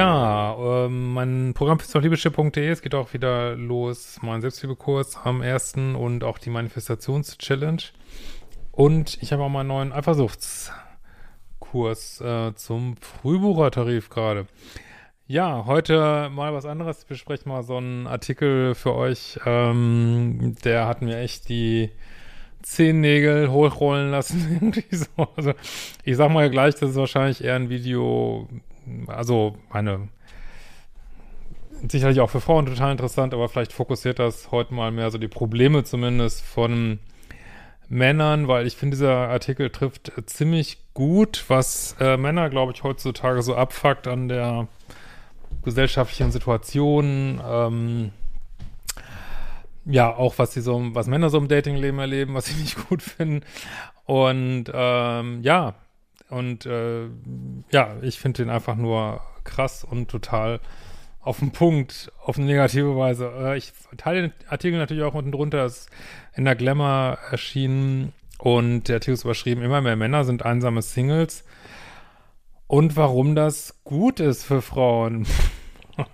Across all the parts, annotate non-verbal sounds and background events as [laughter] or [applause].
Ja, ähm, mein Programm ist auf liebeschiff.de. Es geht auch wieder los. Mein Selbstliebekurs am ersten und auch die Manifestations-Challenge. Und ich habe auch mal einen neuen Eifersuchtskurs äh, zum Frühbuchertarif gerade. Ja, heute mal was anderes. Ich bespreche mal so einen Artikel für euch. Ähm, der hat mir echt die Zehennägel hochrollen lassen. [laughs] So. Also ich sag mal gleich, das ist wahrscheinlich eher ein Video, also meine sicherlich auch für Frauen total interessant, aber vielleicht fokussiert das heute mal mehr so die Probleme zumindest von Männern, weil ich finde, dieser Artikel trifft ziemlich gut, was äh, Männer, glaube ich, heutzutage so abfuckt an der gesellschaftlichen Situation, ähm, ja, auch was sie so, was Männer so im Datingleben erleben, was sie [laughs] nicht gut finden. Und ähm, ja, und äh, ja, ich finde den einfach nur krass und total auf den Punkt, auf eine negative Weise. Äh, ich teile den Artikel natürlich auch unten drunter, ist in der Glamour erschienen und der Artikel ist überschrieben, immer mehr Männer sind einsame Singles und warum das gut ist für Frauen. [laughs]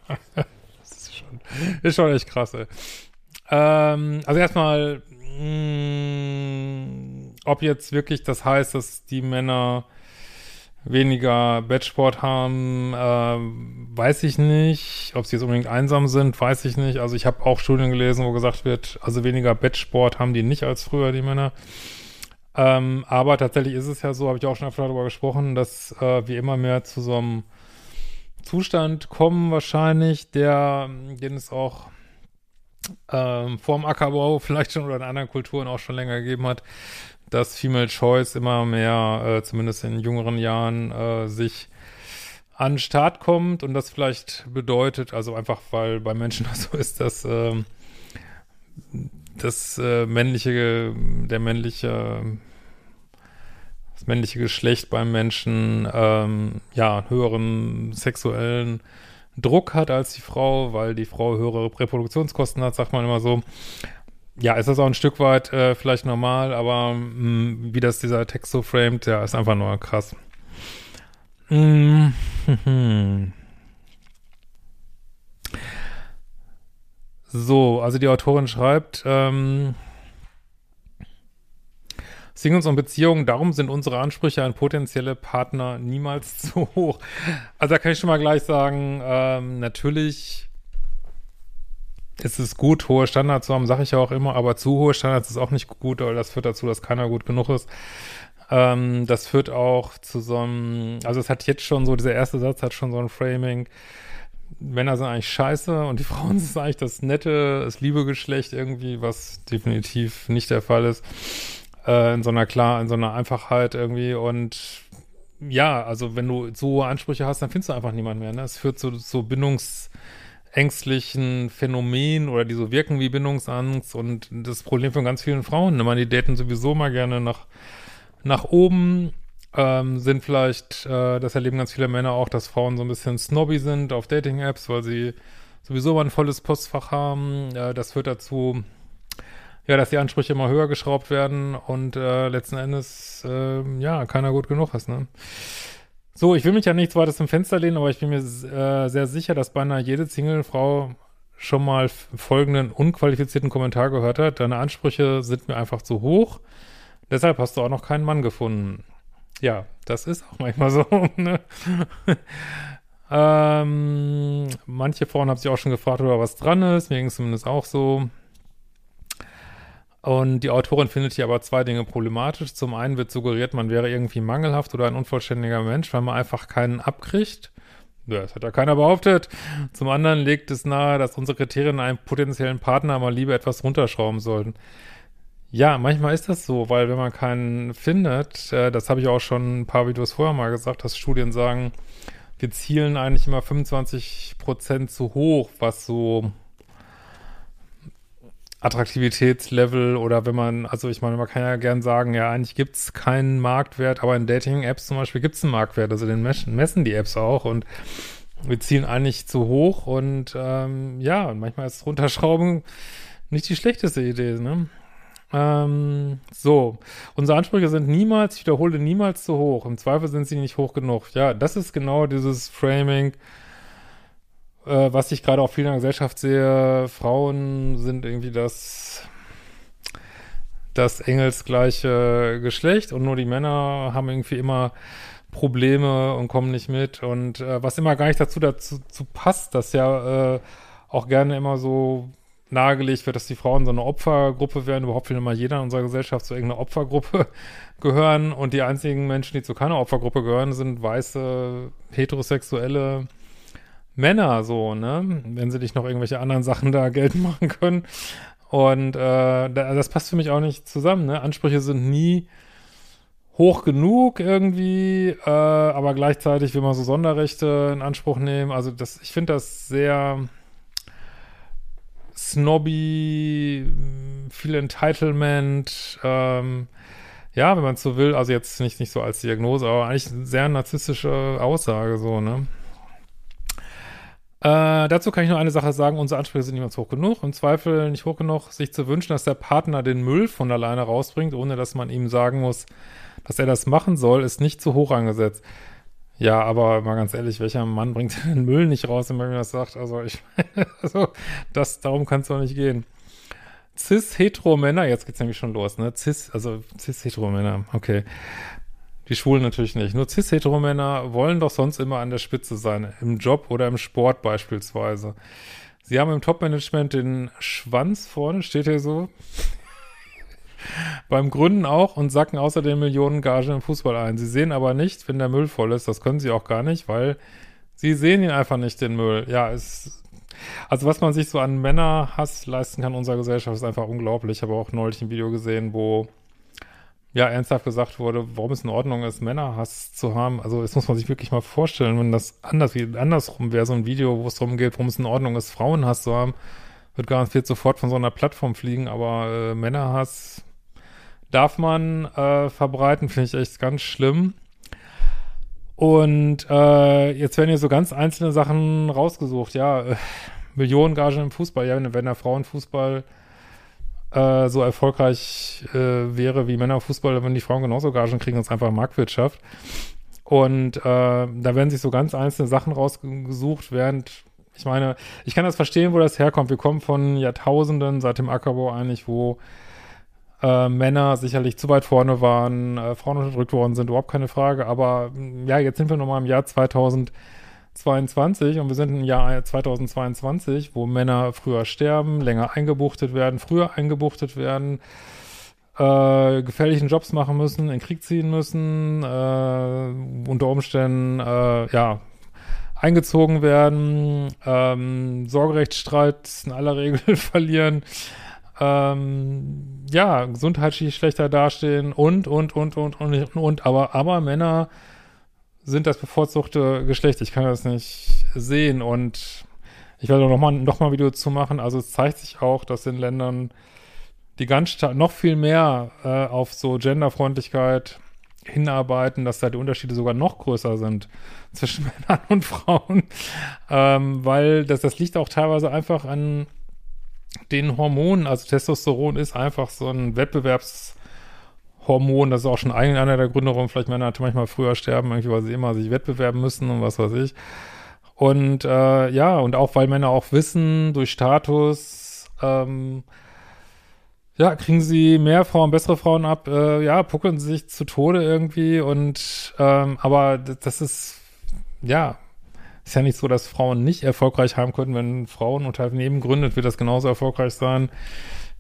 das ist schon, ist schon echt krass, ey. Ähm, also erstmal, mh, mm, ob jetzt wirklich das heißt, dass die Männer weniger Bettsport haben, äh, weiß ich nicht. Ob sie jetzt unbedingt einsam sind, weiß ich nicht. Also ich habe auch Studien gelesen, wo gesagt wird, also weniger Bettsport haben die nicht als früher, die Männer. Ähm, aber tatsächlich ist es ja so, habe ich auch schon öfter darüber gesprochen, dass äh, wir immer mehr zu so einem Zustand kommen wahrscheinlich, der, den es auch ähm, vorm Ackerbau [laughs] vielleicht schon oder in anderen Kulturen auch schon länger gegeben hat, dass Female Choice immer mehr, äh, zumindest in jüngeren Jahren, äh, sich an den Start kommt und das vielleicht bedeutet, also einfach weil bei Menschen das [laughs] so ist, dass äh, das äh, männliche, der männliche, das männliche Geschlecht beim Menschen ähm, ja höheren sexuellen Druck hat als die Frau, weil die Frau höhere Reproduktionskosten hat, sagt man immer so. Ja, ist das auch ein Stück weit äh, vielleicht normal, aber mh, mm, wie das dieser Text so framed, ja, ist einfach nur krass. Mm. [laughs] So, also die Autorin schreibt, ähm, Singles und Beziehungen, darum sind unsere Ansprüche an potenzielle Partner niemals [laughs] zu hoch. Also da kann ich schon mal gleich sagen, ähm, natürlich ist es gut, hohe Standards zu haben, sage ich ja auch immer, aber zu hohe Standards ist auch nicht gut, weil das führt dazu, dass keiner gut genug ist. Ähm, das führt auch zu so einem, also es hat jetzt schon so, dieser erste Satz hat schon so ein Framing, Männer sind eigentlich scheiße und die [laughs] Frauen sind eigentlich das nette, das liebe Geschlecht irgendwie, was definitiv nicht der Fall ist äh, in so einer klar, in so einer Einfachheit irgendwie und ja, also wenn du so hohe Ansprüche hast, dann findest du einfach niemanden mehr. Ne? Es führt zu so bindungsängstlichen Phänomenen oder die so wirken wie Bindungsangst und das Problem von ganz vielen Frauen. Man, die daten sowieso mal gerne nach, nach oben, ähm, sind vielleicht, äh, das erleben ganz viele Männer auch, dass Frauen so ein bisschen snobby sind auf Dating-Apps, weil sie sowieso mal ein volles Postfach haben. Äh, das führt dazu, ja, dass die Ansprüche immer höher geschraubt werden und äh, letzten Endes, äh, ja, keiner gut genug ist, ne? So, ich will mich ja nichts weiter zum Fenster lehnen, aber ich bin mir äh, sehr sicher, dass beinahe jede Single-Frau schon mal folgenden unqualifizierten Kommentar gehört hat. Deine Ansprüche sind mir einfach zu hoch. Deshalb hast du auch noch keinen Mann gefunden. Ja, das ist auch manchmal [laughs] so. Ne? ähm, manche Frauen haben sich auch schon gefragt, oder was dran ist. Mir ging es zumindest auch so. Und die Autorin findet hier aber zwei Dinge problematisch. Zum einen wird suggeriert, man wäre irgendwie mangelhaft oder ein unvollständiger Mensch, weil man einfach keinen abkriegt. Das hat ja keiner behauptet. Zum anderen legt es nahe, dass unsere Kriterien einen potenziellen Partner mal lieber etwas runterschrauben sollten. Ja, manchmal ist das so, weil wenn man keinen findet, äh, das habe ich auch schon ein paar Videos vorher mal gesagt, dass Studien sagen, wir zielen eigentlich immer 25 Prozent zu hoch, was so Attraktivitätslevel oder wenn man, also ich meine, man kann ja gern sagen, ja, eigentlich gibt es keinen Marktwert, aber in Dating-Apps zum Beispiel gibt es einen Marktwert, also den messen die Apps auch und wir ziehen eigentlich zu hoch und ähm, ja, und manchmal ist Runterschrauben nicht die schlechteste Idee, ne? Ähm, so, unsere Ansprüche sind niemals, ich wiederhole, niemals zu hoch. Im Zweifel sind sie nicht hoch genug. Ja, das ist genau dieses Framing, äh, was ich gerade auch viel in der Gesellschaft sehe, Frauen sind irgendwie das, das engelsgleiche Geschlecht und nur die Männer haben irgendwie immer Probleme und kommen nicht mit und äh, was immer gar nicht dazu dazu zu passt, dass ja äh, auch gerne immer so nahegelegt wird, dass die Frauen so eine Opfergruppe werden. Überhaupt will immer jeder in unserer Gesellschaft zu irgendeiner Opfergruppe [laughs] gehören und die einzigen Menschen, die zu keiner Opfergruppe gehören, sind weiße, heterosexuelle Männer, so, ne? Wenn sie nicht noch irgendwelche anderen Sachen da geltend machen können. Und äh, das passt für mich auch nicht zusammen, ne? Ansprüche sind nie hoch genug irgendwie, äh, aber gleichzeitig will man so Sonderrechte in Anspruch nehmen. Also das, ich finde das sehr snobby, viel Entitlement, ähm, ja, wenn man so will, also jetzt nicht, nicht so als Diagnose, aber eigentlich eine sehr narzisstische Aussage, so, ne? Äh, dazu kann ich nur eine Sache sagen, unsere Ansprüche sind niemals hoch genug. Im Zweifel nicht hoch genug, sich zu wünschen, dass der Partner den Müll von alleine rausbringt, ohne dass man ihm sagen muss, dass er das machen soll, ist nicht zu hoch angesetzt. Ja, aber mal ganz ehrlich, welcher Mann bringt [laughs] den Müll nicht raus, wenn man mir das sagt? Also ich, [laughs] also das, darum kann es doch nicht gehen. Cis-Hetero-Männer, jetzt geht's nämlich schon los, ne? Cis, also Cis-Hetero-Männer, okay. Die Schwulen natürlich nicht. Nur Cis-Hetero-Männer wollen doch sonst immer an der Spitze sein. Im Job oder im Sport beispielsweise. Sie haben im Top-Management den Schwanz vorne, steht hier so. [laughs] Beim Gründen auch und sacken außerdem Millionen Gage im Fußball ein. Sie sehen aber nicht, wenn der Müll voll ist. Das können sie auch gar nicht, weil sie sehen ihn einfach nicht, den Müll. Ja, es, also was man sich so an Männerhass leisten kann in unserer Gesellschaft ist einfach unglaublich. Ich habe auch neulich ein Video gesehen, wo ja ernsthaft gesagt wurde, warum es in Ordnung ist, Männerhass zu haben. Also das muss man sich wirklich mal vorstellen, wenn das anders wie andersrum wäre, so ein Video, wo es darum geht, warum es in Ordnung ist, Frauenhass zu haben, wird garantiert sofort von so einer Plattform fliegen, aber äh, Männerhass darf man äh, verbreiten, finde ich echt ganz schlimm. Und äh, jetzt werden hier so ganz einzelne Sachen rausgesucht. Ja, äh, Millionengage im Fußball. Ja, wenn der Frauenfußball äh, so erfolgreich äh, wäre wie Männerfußball, würden die Frauen genauso Gagen kriegen, ist einfach Marktwirtschaft. Und äh, da werden sich so ganz einzelne Sachen rausgesucht, während ich meine, ich kann das verstehen, wo das herkommt. Wir kommen von Jahrtausenden seit dem Ackerbau eigentlich, wo äh, Männer sicherlich zu weit vorne waren, äh, Frauen unterdrückt worden sind, überhaupt keine Frage. Aber ja, jetzt sind wir nochmal im Jahr 2022 und wir sind im Jahr 2022, wo Männer früher sterben, länger eingebuchtet werden, früher eingebuchtet werden, äh, gefährlichen Jobs machen müssen, in Krieg ziehen müssen, äh, unter Umständen, äh, ja, eingezogen werden, ähm, Sorgerechtsstreit in aller Regel [laughs] verlieren, ähm, ja, gesundheitlich schlechter dastehen und, und, und, und, und, und, aber, aber Männer sind das bevorzugte Geschlecht. Ich kann das nicht sehen und ich werde noch mal, noch mal ein Video zu machen. Also es zeigt sich auch, dass in Ländern, die ganz noch viel mehr äh, auf so Genderfreundlichkeit hinarbeiten, dass da die Unterschiede sogar noch größer sind zwischen [laughs] Männern und Frauen, ähm, weil das, das liegt auch teilweise einfach an den Hormonen, also Testosteron ist einfach so ein Wettbewerbshormon, das ist auch schon einer der Gründe, warum vielleicht Männer manchmal früher sterben, irgendwie, weil sie immer sich wettbewerben müssen und was weiß ich. Und äh, ja, und auch weil Männer auch wissen, durch Status, ähm, ja, kriegen sie mehr Frauen, bessere Frauen ab, äh, ja, puckeln sie sich zu Tode irgendwie und ähm, aber das ist ja ist ja nicht so, dass Frauen nicht erfolgreich haben könnten. Wenn Frauen Unternehmen gründet, wird das genauso erfolgreich sein,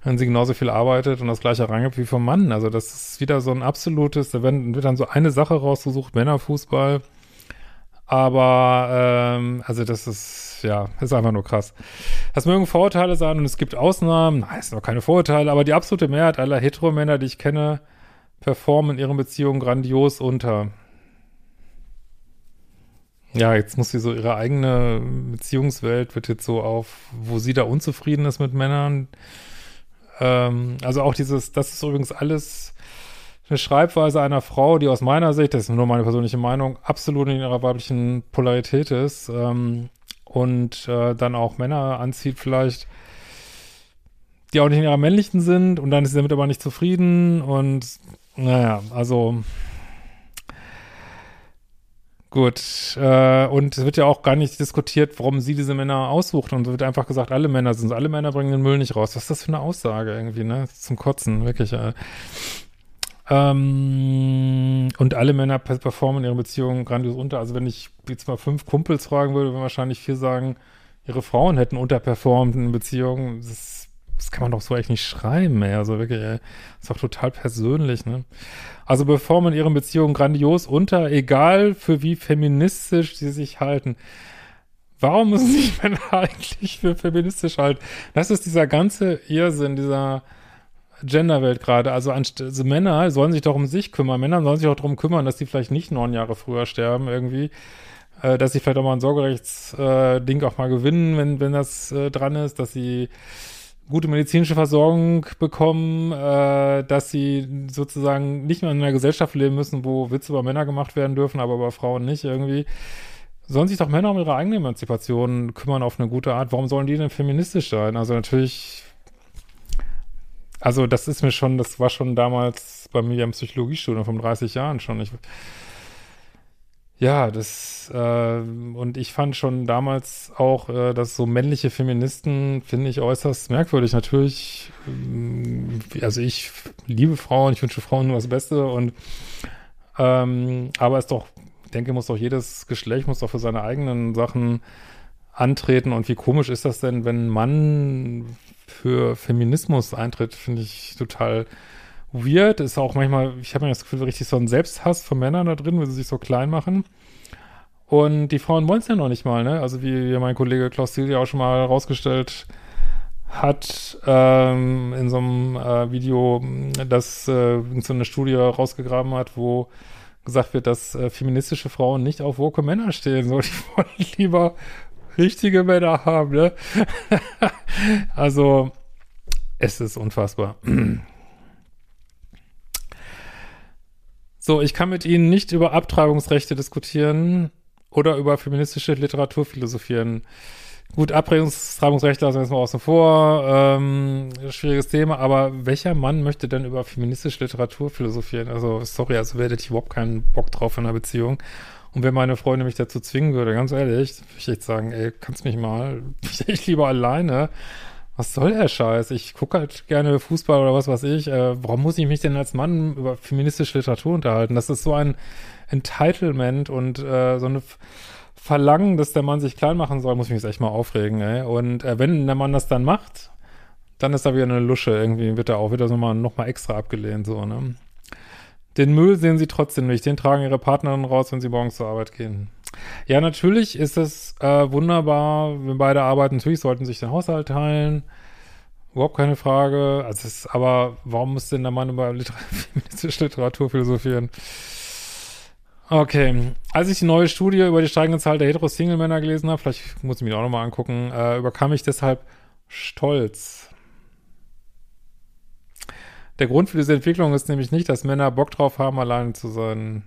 wenn sie genauso viel arbeitet und das gleiche reingibt wie vom Mann. Also das ist wieder so ein absolutes, da wird dann so eine Sache rausgesucht, Männerfußball. Aber, ähm, also das ist, ja, ist einfach nur krass. Das mögen Vorurteile sein und es gibt Ausnahmen. Nein, es sind noch keine Vorurteile, aber die absolute Mehrheit aller Heteromänner, die ich kenne, performen in ihren Beziehungen grandios unter. Ja, jetzt muss sie so ihre eigene Beziehungswelt wird jetzt so auf, wo sie da unzufrieden ist mit Männern. Ähm, also auch dieses, das ist übrigens alles eine Schreibweise einer Frau, die aus meiner Sicht, das ist nur meine persönliche Meinung, absolut in ihrer weiblichen Polarität ist ähm, und äh, dann auch Männer anzieht vielleicht, die auch nicht in ihrer männlichen sind und dann ist sie damit aber nicht zufrieden und naja, also Gut, äh, und es wird ja auch gar nicht diskutiert, warum sie diese Männer aussucht und es wird einfach gesagt, alle Männer sind alle Männer bringen den Müll nicht raus. Was ist das für eine Aussage irgendwie, ne? Zum Kotzen, wirklich. Äh. Ähm, und alle Männer performen in ihrer Beziehung grandios unter. Also wenn ich jetzt mal fünf Kumpels fragen würde, würden wahrscheinlich vier sagen, ihre Frauen hätten unterperformt in Beziehungen. Das, das kann man doch so echt nicht schreiben, ey. Also wirklich, ey. Ist doch total persönlich, ne? Also performen in ihren Beziehungen grandios unter, egal für wie feministisch sie sich halten. Warum müssen sich [laughs] Männer eigentlich für feministisch halten? Das ist dieser ganze Irrsinn, dieser Genderwelt gerade. Also, also Männer sollen sich doch um sich kümmern. Männer sollen sich auch darum kümmern, dass sie vielleicht nicht neun Jahre früher sterben irgendwie. Äh, dass sie vielleicht auch mal ein Sorgerechtsding äh, auch mal gewinnen, wenn, wenn das äh, dran ist, dass sie gute medizinische Versorgung bekommen, äh, dass sie sozusagen nicht mehr in einer Gesellschaft leben müssen, wo Witze über Männer gemacht werden dürfen, aber über Frauen nicht irgendwie. Sollen sich doch Männer um ihre eigene Emanzipation kümmern auf eine gute Art. Warum sollen die denn feministisch sein? Also natürlich also das ist mir schon, das war schon damals bei mir im Psychologiestudium von 30 Jahren schon. Ich, ja, das äh, und ich fand schon damals auch, äh, dass so männliche Feministen finde ich äußerst merkwürdig. Natürlich, äh, also ich liebe Frauen, ich wünsche Frauen nur das Beste und ähm, aber es doch, denke, muss doch jedes Geschlecht muss doch für seine eigenen Sachen antreten und wie komisch ist das denn, wenn ein Mann für Feminismus eintritt, finde ich total weird. Ist auch manchmal, ich habe mir das Gefühl, richtig so ein Selbsthass von Männern da drin, weil sie sich so klein machen. Und die Frauen wollen es ja noch nicht mal, ne? Also wie mein Kollege Klaus Silja auch schon mal rausgestellt hat ähm, in so einem äh, Video, das äh, so eine Studie rausgegraben hat, wo gesagt wird, dass äh, feministische Frauen nicht auf woke Männer stehen. So, [laughs] die wollen lieber richtige Männer haben, ne? [laughs] also, es ist unfassbar. [clears throat] so, ich kann mit Ihnen nicht über Abtreibungsrechte diskutieren oder über feministische Literatur philosophieren. Gut, Abtreibungsrechte lassen wir jetzt mal außen vor, ähm, schwieriges Thema, aber welcher Mann möchte denn über feministische Literatur philosophieren? Also, sorry, also wer hätte ich überhaupt keinen Bock drauf in einer Beziehung. Und wenn meine Freundin mich dazu zwingen würde, ganz ehrlich, würde ich echt sagen, ey, kannst mich mal, [laughs] ich lieber alleine. Was soll der Scheiß? Ich gucke halt gerne Fußball oder was weiß ich. Äh, warum muss ich mich denn als Mann über feministische Literatur unterhalten? Das ist so ein Entitlement und äh, so eine Verlangen, dass der Mann sich klein machen soll, muss ich mich jetzt echt mal aufregen, ey. Und äh, wenn der Mann das dann macht, dann ist da wieder eine Lusche. Irgendwie wird er auch wieder so mal noch mal extra abgelehnt, so, ne? Den Müll sehen sie trotzdem nicht. Den tragen ihre Partnerinnen raus, wenn sie morgens zur Arbeit gehen. Ja, natürlich ist es äh, wunderbar, wenn beide arbeiten. Natürlich sollten sich den Haushalt teilen. Überhaupt keine Frage. Also es, aber warum muss denn der Mann über Liter [laughs] feministische Literatur philosophieren? Okay. Als ich die neue Studie über die steigende Zahl der hetero-Single-Männer gelesen habe, vielleicht muss ich mir auch nochmal angucken, äh, überkam ich deshalb Stolz. Der Grund für diese Entwicklung ist nämlich nicht, dass Männer Bock drauf haben, alleine zu sein.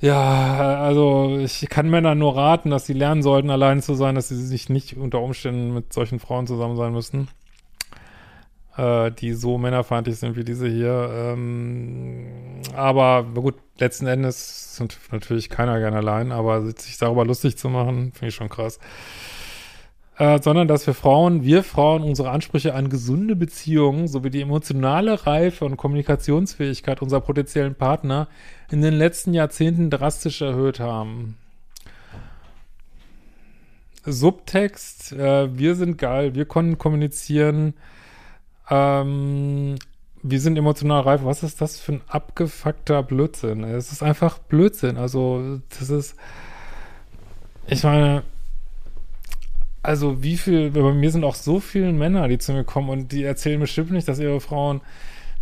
Ja, also ich kann Männern nur raten, dass sie lernen sollten, alleine zu sein, dass sie sich nicht unter Umständen mit solchen Frauen zusammen sein müssen, äh, die so männerfeindlich sind wie diese hier. Ähm, aber gut, letzten Endes sind natürlich keiner gerne allein, aber sich darüber lustig zu machen, finde ich schon krass äh, sondern dass wir Frauen, wir Frauen unsere Ansprüche an gesunde Beziehungen sowie die emotionale Reife und Kommunikationsfähigkeit unserer potenziellen Partner in den letzten Jahrzehnten drastisch erhöht haben. Subtext, äh, wir sind geil, wir konnten kommunizieren, ähm, wir sind emotional reif. Was ist das für ein abgefuckter Blödsinn? Es ist einfach Blödsinn. Also, das ist, ich meine, also wie viel, bei mir sind auch so viele Männer, die zu mir kommen und die erzählen bestimmt nicht, dass ihre Frauen,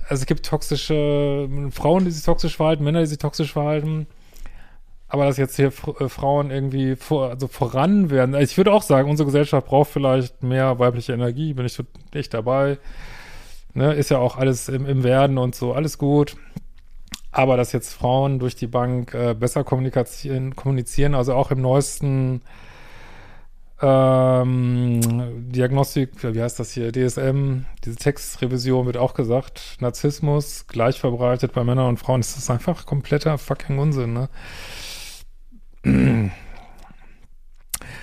also es gibt toxische Frauen, die sich toxisch verhalten, Männer, die sich toxisch verhalten. Aber dass jetzt hier äh, Frauen irgendwie vor, also voran werden. Also ich würde auch sagen, unsere Gesellschaft braucht vielleicht mehr weibliche Energie, bin ich echt dabei. Ne, ist ja auch alles im, im Werden und so, alles gut. Aber dass jetzt Frauen durch die Bank äh, besser kommunizieren, kommunizieren, also auch im neuesten Ähm, Diagnostik, wie heißt das hier? DSM, diese Textrevision wird auch gesagt, Narzissmus gleich verbreitet bei Männern und Frauen. Das ist einfach kompletter fucking Unsinn, ne? [clears throat]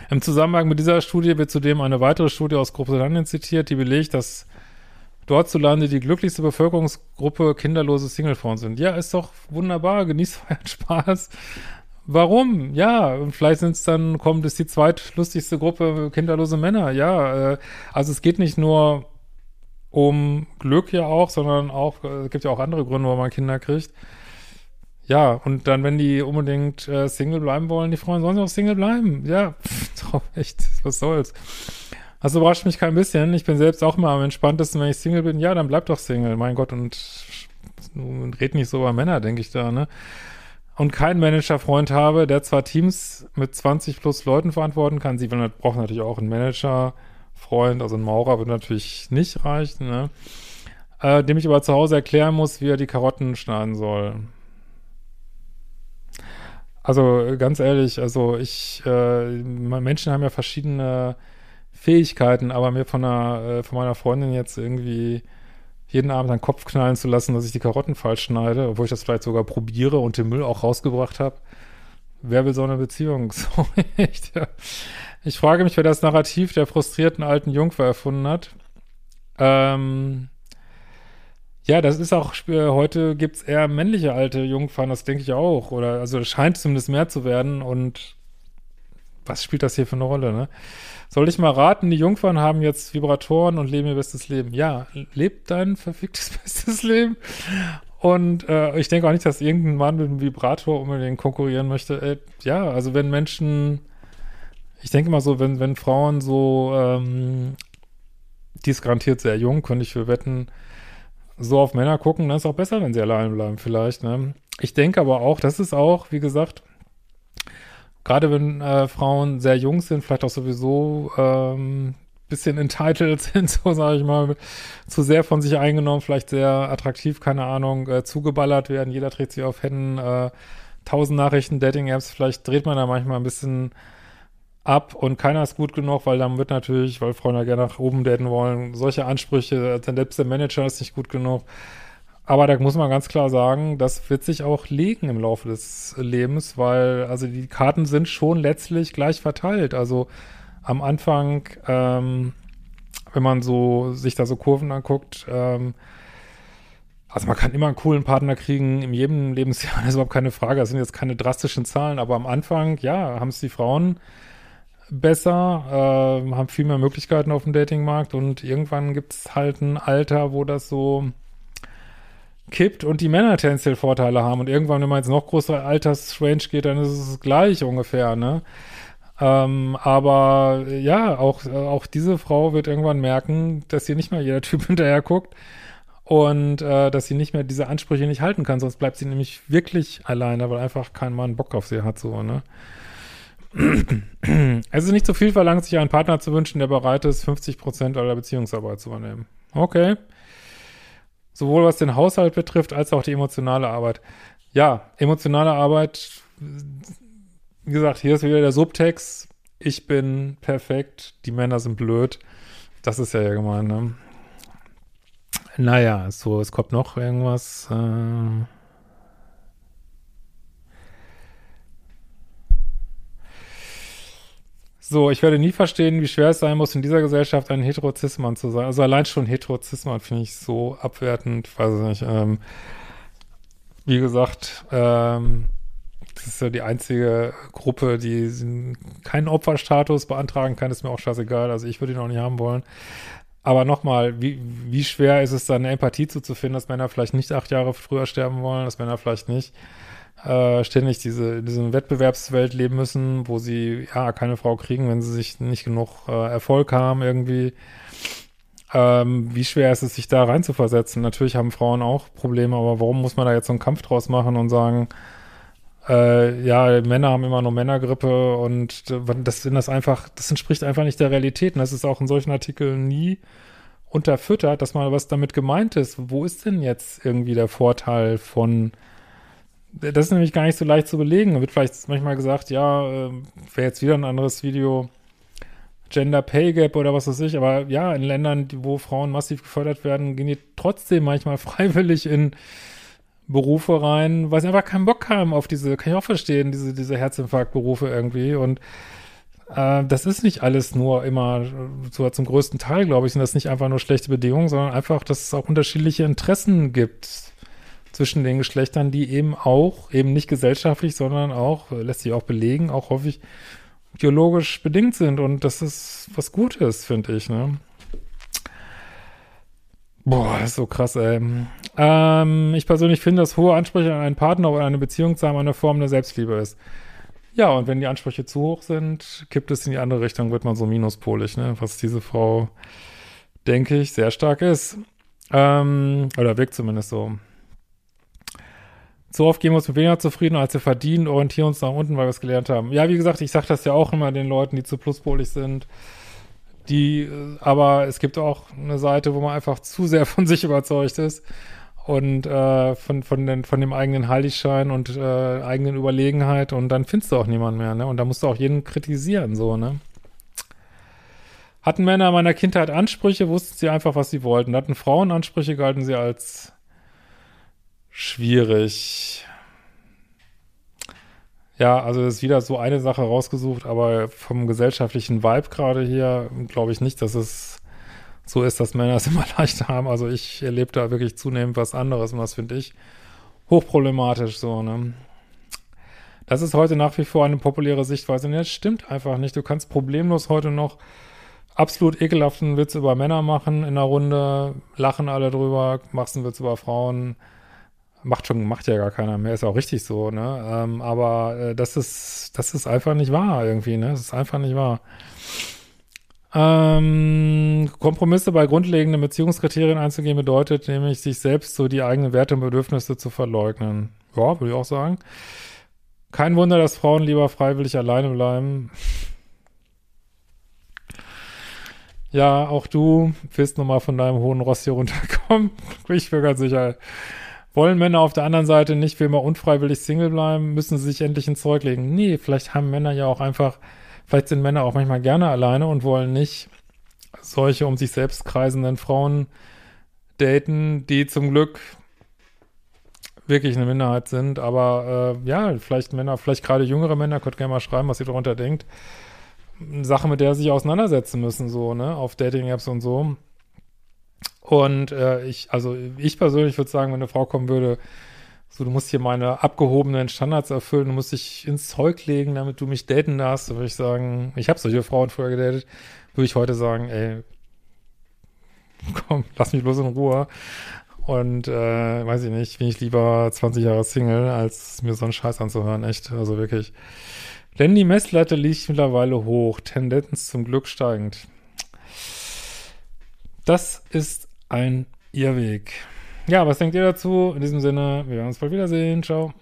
Im Zusammenhang mit dieser Studie wird zudem eine weitere Studie aus Großbritannien zitiert, die belegt, dass dort zu Lande die glücklichste Bevölkerungsgruppe kinderlose Singlefrauen sind. Ja, ist doch wunderbar, genießt euren Spaß. Warum? Ja, und vielleicht sind es dann, kommt es die zweitlustigste Gruppe kinderlose Männer. Ja, äh, also es geht nicht nur um Glück ja auch, sondern auch, äh, es gibt ja auch andere Gründe, warum man Kinder kriegt. Ja, und dann, wenn die unbedingt äh, Single bleiben wollen, die Frauen sollen auch Single bleiben. Ja, pff, [laughs] echt, was soll's. Das überrascht mich kein bisschen. Ich bin selbst auch immer am entspanntesten, wenn ich Single bin. Ja, dann bleib doch Single, mein Gott. Und, und red nicht so über Männer, denke ich da, ne? Und keinen Managerfreund habe, der zwar Teams mit 20 plus Leuten verantworten kann. Sie brauchen natürlich auch einen Managerfreund, also ein Maurer wird natürlich nicht reichen, ne? Äh, dem ich aber zu Hause erklären muss, wie er die Karotten schneiden soll. Also ganz ehrlich, also ich, äh, Menschen haben ja verschiedene Fähigkeiten, aber mir von einer, äh, von meiner Freundin jetzt irgendwie jeden Abend einen Kopf knallen zu lassen, dass ich die Karotten falsch schneide, obwohl ich das vielleicht sogar probiere und den Müll auch rausgebracht habe. Wer will so eine Beziehung? [laughs] So echt, ja. Ich frage mich, wer das Narrativ der frustrierten alten Jungfer erfunden hat. Ähm, ja, das ist auch, äh, heute gibt's eher männliche alte Jungfern, das denke ich auch. Oder, also es scheint zumindest mehr zu werden. Und was spielt das hier für eine Rolle, ne? Soll ich mal raten, die Jungfern haben jetzt Vibratoren und leben ihr bestes Leben. Ja, lebt dein verficktes [laughs] bestes Leben. Und äh, ich denke auch nicht, dass irgendein Mann mit einem Vibrator unbedingt konkurrieren möchte. Äh, ja, also wenn Menschen, ich denke mal so, wenn, wenn Frauen so, ähm, die ist garantiert sehr jung, könnte ich für wetten, so auf Männer gucken, dann ist es auch besser, wenn sie allein bleiben, vielleicht. Ne? Ich denke aber auch, das ist auch, wie gesagt, gerade wenn äh, Frauen sehr jung sind, vielleicht auch sowieso ähm, bisschen entitled [laughs] sind, so sage ich mal, zu sehr von sich eingenommen, vielleicht sehr attraktiv, keine Ahnung, äh, zugeballert werden, jeder dreht sich auf Händen, äh, tausend Nachrichten, Dating-Apps, vielleicht dreht man da manchmal ein bisschen ab und keiner ist gut genug, weil dann wird natürlich, weil Frauen ja gerne nach oben daten wollen, solche Ansprüche, selbst der Manager ist nicht gut genug. Aber da muss man ganz klar sagen, das wird sich auch legen im Laufe des Lebens, weil also die Karten sind schon letztlich gleich verteilt. Also am Anfang, ähm, wenn man so sich da so Kurven anguckt, ähm, also man kann immer einen coolen Partner kriegen in jedem Lebensjahr, [laughs] das ist überhaupt keine Frage. Das sind jetzt keine drastischen Zahlen, aber am Anfang, ja, haben es die Frauen besser, äh, haben viel mehr Möglichkeiten auf dem Datingmarkt und irgendwann gibt es halt ein Alter, wo das so kippt und die Männer tendenziell Vorteile haben und irgendwann, wenn man jetzt noch größere Altersrange geht, dann ist es gleich ungefähr, ne? Ähm, aber ja, auch, auch diese Frau wird irgendwann merken, dass hier nicht mehr jeder Typ [laughs] hinterher guckt und äh, dass sie nicht mehr diese Ansprüche nicht halten kann, sonst bleibt sie nämlich wirklich alleine, weil einfach kein Mann Bock auf sie hat, so, ne? [clears throat] es ist nicht zu viel verlangt, sich einen Partner zu wünschen, der bereit ist, 50 Prozent aller Beziehungsarbeit zu übernehmen. Okay. Sowohl was den Haushalt betrifft, als auch die emotionale Arbeit. Ja, emotionale Arbeit, wie gesagt, hier ist wieder der Subtext. Ich bin perfekt, die Männer sind blöd. Das ist ja ja gemein, ne? Naja, so, es kommt noch irgendwas. Äh So, ich werde nie verstehen, wie schwer es sein muss, in dieser Gesellschaft ein Heterozismann zu sein. Also allein schon Heterozismann finde ich so abwertend, weiß ich nicht. Ähm, wie gesagt, ähm, das ist ja die einzige Gruppe, die keinen Opferstatus beantragen kann, ist mir auch scheißegal. Also ich würde ihn auch nicht haben wollen. Aber nochmal, wie, wie schwer ist es dann, eine Empathie zuzufinden, dass Männer vielleicht nicht acht Jahre früher sterben wollen, dass Männer vielleicht nicht äh, ständig diese, diese Wettbewerbswelt leben müssen, wo sie ja keine Frau kriegen, wenn sie sich nicht genug äh, Erfolg haben irgendwie. Ähm, wie schwer ist es, sich da reinzuversetzen? Natürlich haben Frauen auch Probleme, aber warum muss man da jetzt so einen Kampf draus machen und sagen, äh, ja, Männer haben immer nur Männergrippe und das das einfach, das entspricht einfach nicht der Realität. Und das ist auch in solchen Artikeln nie unterfüttert, dass mal was damit gemeint ist. Wo ist denn jetzt irgendwie der Vorteil von das ist nämlich gar nicht so leicht zu belegen. Da wird vielleicht manchmal gesagt, ja, äh, wäre jetzt wieder ein anderes Video, Gender Pay Gap oder was weiß ich, aber ja, in Ländern, wo Frauen massiv gefördert werden, gehen die trotzdem manchmal [laughs] freiwillig in Berufe rein, weil sie einfach keinen Bock haben auf diese, kann ich auch verstehen, diese, diese Herzinfarktberufe irgendwie. Und äh, das ist nicht alles nur immer, so zum größten Teil, glaube ich, sind das nicht einfach nur schlechte Bedingungen, sondern einfach, dass es auch unterschiedliche Interessen gibt zwischen den Geschlechtern, die eben auch, eben nicht gesellschaftlich, sondern auch, lässt sich auch belegen, auch häufig biologisch bedingt sind und das ist was Gutes, finde ich, ne? Boah, das ist so krass, ey. Ähm, ich persönlich finde, dass hohe Ansprüche an einen Partner oder eine Beziehung zu haben eine Form der Selbstliebe ist. Ja, und wenn die Ansprüche zu hoch sind, kippt es in die andere Richtung, wird man so minuspolig, ne? Was diese Frau, denke ich, sehr stark ist. Ähm, oder wirkt zumindest so. Zu oft gehen wir uns mit weniger zufrieden, als wir verdienen, orientieren uns nach unten, weil wir es gelernt haben. Ja, wie gesagt, ich sage das ja auch immer den Leuten, die zu pluspolig sind. Die, äh, aber es gibt auch eine Seite, wo man einfach zu sehr [laughs] von sich überzeugt ist und äh, von, von, den, von dem eigenen Heiligschein und äh, eigenen Überlegenheit und dann findest du auch niemanden mehr, ne? Und da musst du auch jeden kritisieren, so, ne? Hatten Männer in meiner Kindheit Ansprüche, wussten sie einfach, was sie wollten. Hatten Frauen Ansprüche, galten sie als schwierig. Ja, also das ist wieder so eine Sache rausgesucht, aber vom gesellschaftlichen Vibe gerade hier glaube ich nicht, dass es so ist, dass Männer es [laughs] immer leichter haben. Also ich erlebe da wirklich zunehmend was anderes und das finde ich hochproblematisch so, ne? Das ist heute nach wie vor eine populäre Sichtweise. Und das stimmt einfach nicht. Du kannst problemlos heute noch absolut ekelhaften Witz über Männer machen in einer Runde, lachen alle drüber, machst einen Witz über Frauen, macht schon, macht ja gar keiner mehr, ist auch richtig so, ne? Ähm, aber äh, das ist, das ist einfach nicht wahr irgendwie, ne? Das ist einfach nicht wahr. Ähm, Kompromisse bei grundlegenden Beziehungskriterien einzugehen bedeutet nämlich, sich selbst so die eigenen Werte und Bedürfnisse zu verleugnen. Ja, würde ich auch sagen. Kein Wunder, dass Frauen lieber freiwillig alleine bleiben. Ja, auch du wirst nochmal von deinem hohen Ross hier runterkommen. [laughs] Bin ich mir ganz sicher. Wollen Männer auf der anderen Seite nicht für immer unfreiwillig Single bleiben? Müssen sie sich endlich ins Zeug legen? Nee, vielleicht haben Männer ja auch einfach, vielleicht sind Männer auch manchmal gerne alleine und wollen nicht solche um sich selbst kreisenden Frauen daten, die zum Glück wirklich eine Minderheit sind. Aber äh, ja, vielleicht Männer, vielleicht gerade jüngere Männer, könnt gerne mal schreiben, was ihr darunter denkt. Eine Sache, mit der sie sich auseinandersetzen müssen, so, ne, auf Dating-Apps und so. Und äh, ich, also ich persönlich würde sagen, wenn eine Frau kommen würde, so, du musst hier meine abgehobenen Standards erfüllen, du musst dich ins Zeug legen, damit du mich daten darfst, würde ich sagen, ich habe solche Frauen früher gedatet, würde ich heute sagen, ey, komm, lass mich bloß in Ruhe. Und äh, weiß ich nicht, bin ich lieber 20 Jahre Single, als mir so einen Scheiß anzuhören, echt, also wirklich. Denn die Messlatte liegt mittlerweile hoch, Tendenz zum Glück steigend. Das ist ein Irrweg. Ja, was denkt ihr dazu? In diesem Sinne, wir werden uns bald wiedersehen. Ciao.